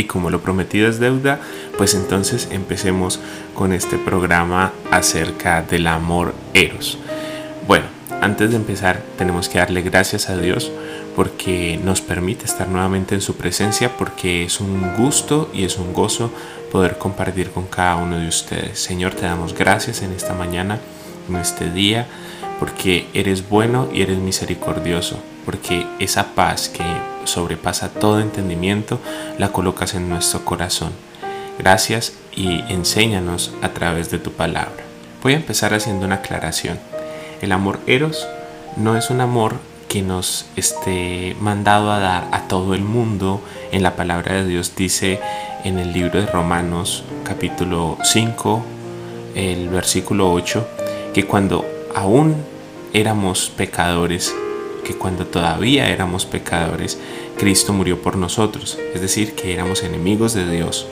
Y como lo prometido es deuda, pues entonces empecemos con este programa acerca del amor eros. Bueno, antes de empezar tenemos que darle gracias a Dios porque nos permite estar nuevamente en su presencia, porque es un gusto y es un gozo poder compartir con cada uno de ustedes. Señor, te damos gracias en esta mañana, en este día, porque eres bueno y eres misericordioso, porque esa paz que sobrepasa todo entendimiento la colocas en nuestro corazón. Gracias y enséñanos a través de tu palabra. Voy a empezar haciendo una aclaración. El amor eros no es un amor que nos esté mandado a dar a todo el mundo. En la palabra de Dios dice en el libro de Romanos capítulo 5, el versículo 8, que cuando aún éramos pecadores, que cuando todavía éramos pecadores, Cristo murió por nosotros, es decir, que éramos enemigos de Dios.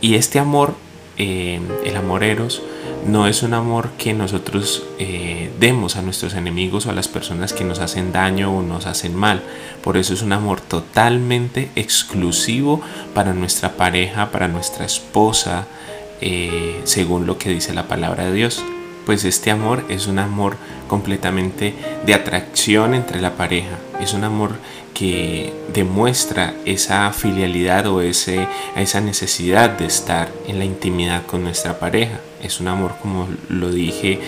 Y este amor, eh, el amor eros, no es un amor que nosotros eh, demos a nuestros enemigos o a las personas que nos hacen daño o nos hacen mal. Por eso es un amor totalmente exclusivo para nuestra pareja, para nuestra esposa, eh, según lo que dice la palabra de Dios pues este amor es un amor completamente de atracción entre la pareja, es un amor que demuestra esa filialidad o ese, esa necesidad de estar en la intimidad con nuestra pareja. Es un amor, como lo dije,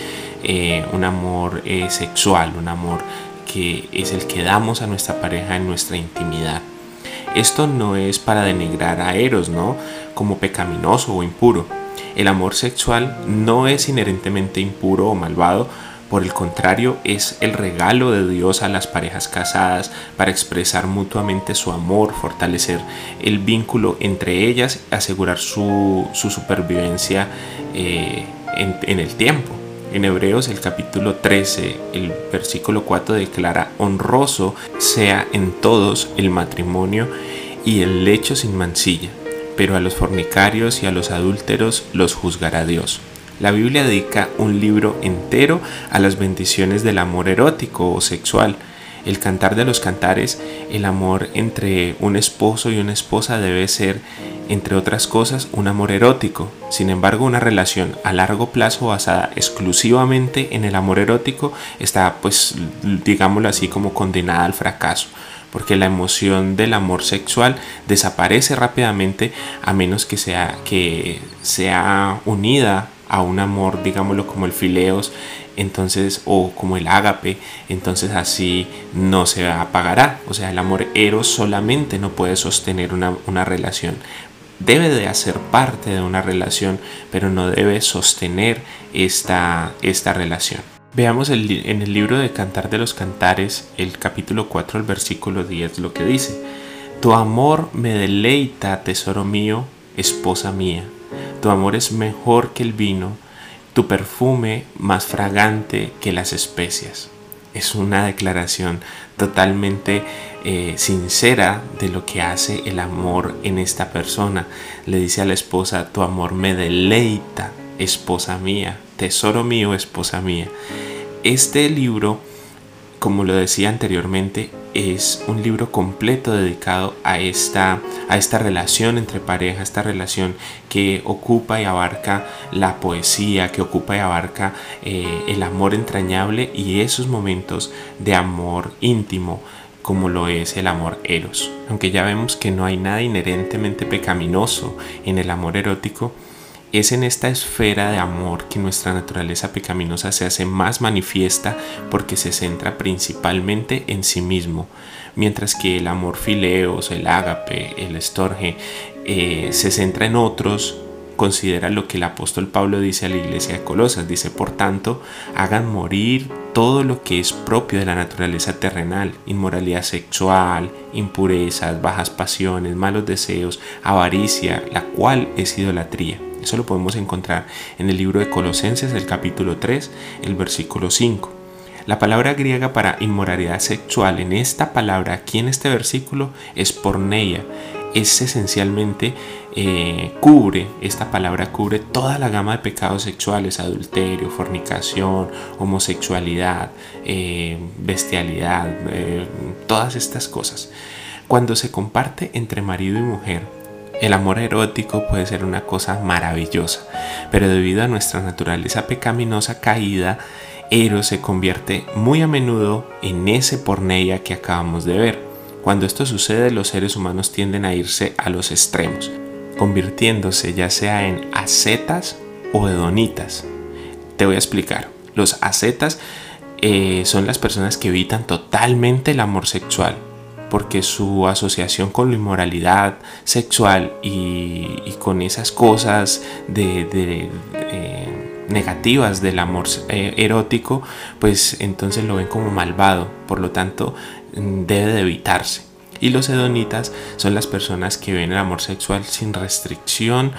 eh, un amor eh, sexual, un amor que es el que damos a nuestra pareja en nuestra intimidad. Esto no es para denigrar a Eros, ¿no? Como pecaminoso o impuro el amor sexual no es inherentemente impuro o malvado, por el contrario, es el regalo de Dios a las parejas casadas para expresar mutuamente su amor, fortalecer el vínculo entre ellas, asegurar su, supervivencia eh, en, en el tiempo. En Hebreos el capítulo 13, el versículo 4 declara, honroso sea en todos el matrimonio y el lecho sin mancilla pero a los fornicarios y a los adúlteros los juzgará Dios. La Biblia dedica un libro entero a las bendiciones del amor erótico o sexual. El cantar de los cantares, el amor entre un esposo y una esposa debe ser, entre otras cosas, un amor erótico. Sin embargo, una relación a largo plazo basada exclusivamente en el amor erótico está, pues, digámoslo así, como condenada al fracaso porque la emoción del amor sexual desaparece rápidamente a menos que sea, que sea unida a un amor, digámoslo como el fileos, entonces, o como el ágape, entonces así no se apagará. O sea, el amor eros solamente no puede sostener una, una relación. Debe de hacer parte de una relación, pero no debe sostener esta, esta relación. Veamos en el libro de Cantar de los Cantares, el capítulo 4, el versículo 10, lo que dice. Tu amor me deleita, tesoro mío, esposa mía. Tu amor es mejor que el vino, tu perfume más fragante que las especias. Es una declaración totalmente eh, sincera de lo que hace el amor en esta persona. Le dice a la esposa, tu amor me deleita, esposa mía, tesoro mío, esposa mía. Este libro, como lo decía anteriormente, es un libro completo dedicado a esta, a esta relación entre pareja, esta relación que ocupa y abarca la poesía, que ocupa y abarca eh, el amor entrañable y esos momentos de amor íntimo como lo es el amor eros. Aunque ya vemos que no hay nada inherentemente pecaminoso en el amor erótico, es en esta esfera de amor que nuestra naturaleza pecaminosa se hace más manifiesta porque se centra principalmente en sí mismo, mientras que el amor fileos, el ágape, el estorge, eh, se centra en otros considera lo que el apóstol Pablo dice a la iglesia de Colosas. Dice, por tanto, hagan morir todo lo que es propio de la naturaleza terrenal, inmoralidad sexual, impurezas, bajas pasiones, malos deseos, avaricia, la cual es idolatría. Eso lo podemos encontrar en el libro de Colosenses, el capítulo 3, el versículo 5. La palabra griega para inmoralidad sexual en esta palabra, aquí en este versículo, es porneia. Es esencialmente eh, cubre, esta palabra cubre toda la gama de pecados sexuales, adulterio, fornicación, homosexualidad, eh, bestialidad, eh, todas estas cosas. Cuando se comparte entre marido y mujer, el amor erótico puede ser una cosa maravillosa, pero debido a nuestra naturaleza pecaminosa caída, Eros se convierte muy a menudo en ese porneia que acabamos de ver. Cuando esto sucede, los seres humanos tienden a irse a los extremos, convirtiéndose ya sea en ascetas o hedonitas. Te voy a explicar. Los ascetas eh, son las personas que evitan totalmente el amor sexual, porque su asociación con la inmoralidad sexual y, con esas cosas eh, negativas del amor eh, erótico, pues entonces lo ven como malvado, por lo tanto mm, debe de evitarse. Y los hedonitas son las personas que ven el amor sexual sin restricción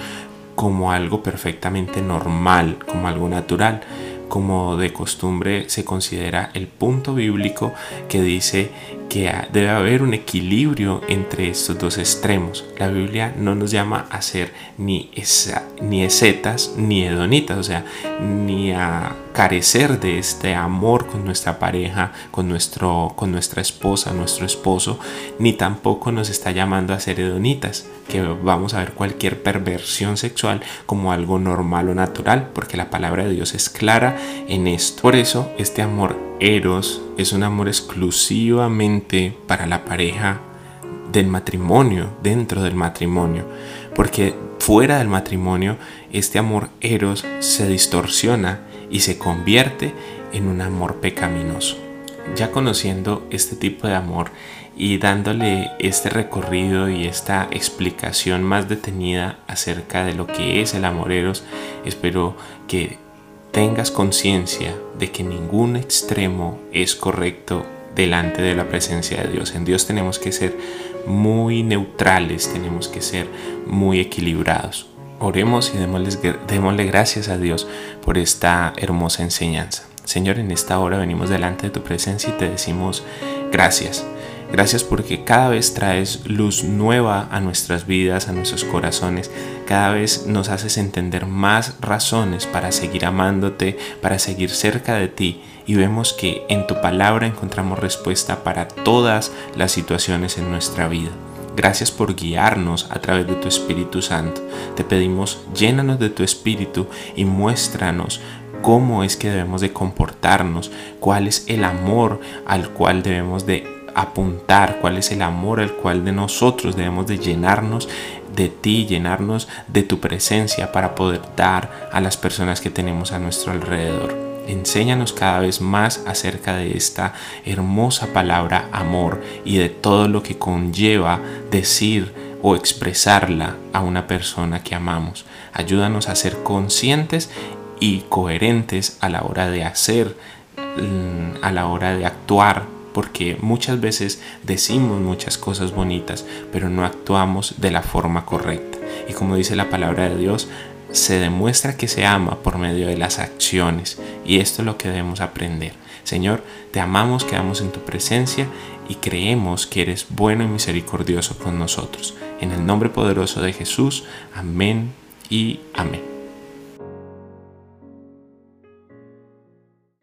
como algo perfectamente normal, como algo natural como de costumbre se considera el punto bíblico que dice debe haber un equilibrio entre estos dos extremos. La Biblia no nos llama a ser ni, esa, ni esetas ni hedonitas, o sea, ni a carecer de este amor con nuestra pareja, con, nuestro, con nuestra esposa, nuestro esposo, ni tampoco nos está llamando a ser hedonitas, que vamos a ver cualquier perversión sexual como algo normal o natural, porque la palabra de Dios es clara en esto. Por eso este amor eros es un amor exclusivamente para la pareja del matrimonio, dentro del matrimonio, porque fuera del matrimonio este amor eros se distorsiona y se convierte en un amor pecaminoso. Ya conociendo este tipo de amor y dándole este recorrido y esta explicación más detenida acerca de lo que es el amor eros, espero que tengas conciencia de que ningún extremo es correcto delante de la presencia de Dios. En Dios tenemos que ser muy neutrales, tenemos que ser muy equilibrados. Oremos y démosle, gracias a Dios por esta hermosa enseñanza. Señor, en esta hora venimos delante de tu presencia y te decimos gracias. Gracias porque cada vez traes luz nueva a nuestras vidas, a nuestros corazones. Cada vez nos haces entender más razones para seguir amándote, para seguir cerca de ti. Y vemos que en tu palabra encontramos respuesta para todas las situaciones en nuestra vida. Gracias por guiarnos a través de tu Espíritu Santo. Te pedimos, llénanos de tu Espíritu y muéstranos cómo es que debemos de comportarnos, cuál es el amor al cual debemos de apuntar, cuál es el amor al cual de nosotros debemos de llenarnos de ti, llenarnos de tu presencia para poder dar a las personas que tenemos a nuestro alrededor. Enséñanos cada vez más acerca de esta hermosa palabra amor y de todo lo que conlleva decir o expresarla a una persona que amamos. Ayúdanos a ser conscientes y coherentes a la hora de hacer, mm, a la hora de actuar, porque muchas veces decimos muchas cosas bonitas, pero no actuamos de la forma correcta. Y como dice la palabra de Dios, se demuestra que se ama por medio de las acciones y esto es lo que debemos aprender. Señor, te amamos, quedamos en tu presencia y creemos que eres bueno y misericordioso con nosotros. En el nombre poderoso de Jesús, amén y amén.